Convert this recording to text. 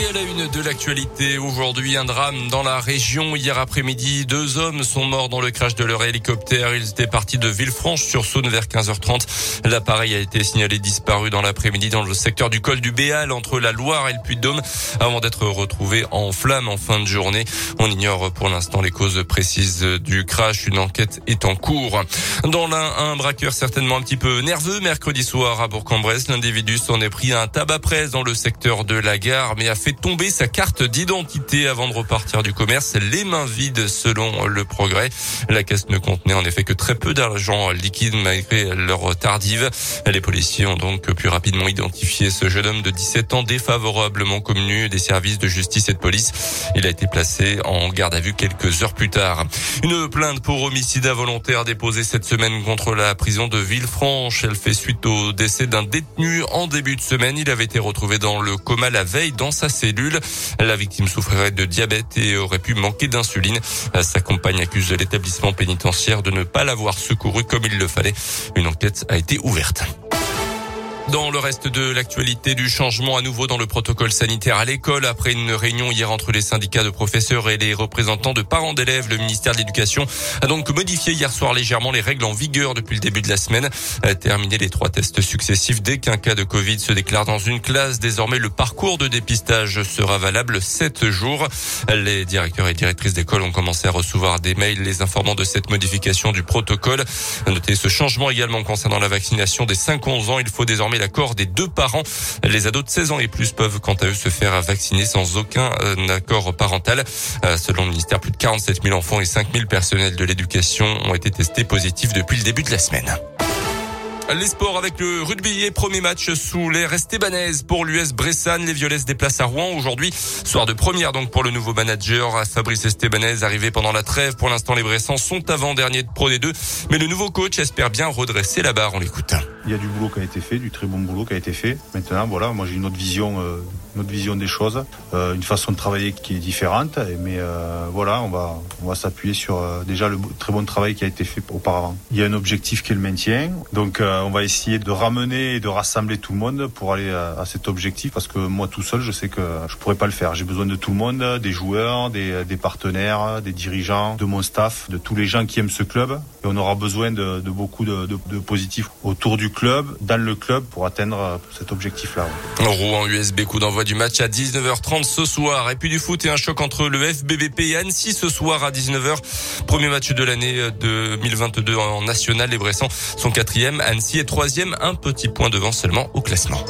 Et à la une de l'actualité, aujourd'hui un drame dans la région. Hier après-midi, deux hommes sont morts dans le crash de leur hélicoptère. Ils étaient partis de Villefranche-sur-Saône vers 15h30. L'appareil a été signalé disparu dans l'après-midi dans le secteur du col du Béal entre la Loire et le Puy-de-Dôme avant d'être retrouvé en flammes en fin de journée. On ignore pour l'instant les causes précises du crash. Une enquête est en cours. Dans l'un, un braqueur certainement un petit peu nerveux mercredi soir à Bourg-en-Bresse. L'individu s'en est pris un tabac presse dans le secteur de la gare mais a fait tomber sa carte d'identité avant de repartir du commerce, les mains vides selon le progrès. La caisse ne contenait en effet que très peu d'argent liquide malgré leur tardive. Les policiers ont donc pu rapidement identifier ce jeune homme de 17 ans défavorablement connu des services de justice et de police. Il a été placé en garde à vue quelques heures plus tard. Une plainte pour homicide involontaire déposée cette semaine contre la prison de Villefranche. Elle fait suite au décès d'un détenu en début de semaine. Il avait été retrouvé dans le coma la veille dans sa cellule. La victime souffrirait de diabète et aurait pu manquer d'insuline. Sa compagne accuse l'établissement pénitentiaire de ne pas l'avoir secouru comme il le fallait. Une enquête a été ouverte. Dans le reste de l'actualité du changement à nouveau dans le protocole sanitaire à l'école, après une réunion hier entre les syndicats de professeurs et les représentants de parents d'élèves, le ministère de l'Éducation a donc modifié hier soir légèrement les règles en vigueur depuis le début de la semaine. Terminer les trois tests successifs dès qu'un cas de Covid se déclare dans une classe. Désormais, le parcours de dépistage sera valable sept jours. Les directeurs et directrices d'école ont commencé à recevoir des mails les informant de cette modification du protocole. Notez ce changement également concernant la vaccination des 5-11 ans. Il faut désormais l'accord des deux parents. Les ados de 16 ans et plus peuvent quant à eux se faire vacciner sans aucun euh, accord parental. Euh, selon le ministère, plus de 47 000 enfants et 5 000 personnels de l'éducation ont été testés positifs depuis le début de la semaine. Les sports avec le rugby et premier match sous les Estebanaises pour l'US Bressan. Les Violets se déplacent à Rouen aujourd'hui. Soir de première donc pour le nouveau manager Fabrice Estebanez arrivé pendant la trêve. Pour l'instant, les Bressans sont avant-dernier de Pro D2. Mais le nouveau coach espère bien redresser la barre. On l'écoute. Il y a du boulot qui a été fait, du très bon boulot qui a été fait. Maintenant, voilà, moi j'ai une autre vision, euh, une autre vision des choses, euh, une façon de travailler qui est différente. Mais euh, voilà, on va, on va s'appuyer sur euh, déjà le très bon travail qui a été fait auparavant. Il y a un objectif qui est le maintien, donc on va essayer de ramener et de rassembler tout le monde pour aller à, cet objectif. Parce que moi tout seul, je sais que je pourrais pas le faire. J'ai besoin de tout le monde, des joueurs, des, des, partenaires, des dirigeants, de mon staff, de tous les gens qui aiment ce club. Et on aura besoin de, beaucoup de, positifs autour du club, dans le club, pour atteindre cet objectif-là. Rouen USB, coup d'envoi du match à 19h30 ce soir. Et puis du foot et un choc entre le FBBP et Annecy ce soir à 19h. Premier match de l'année 2022 en national. Les Bressans sont quatrième, Annecy est troisième, un petit point devant seulement au classement.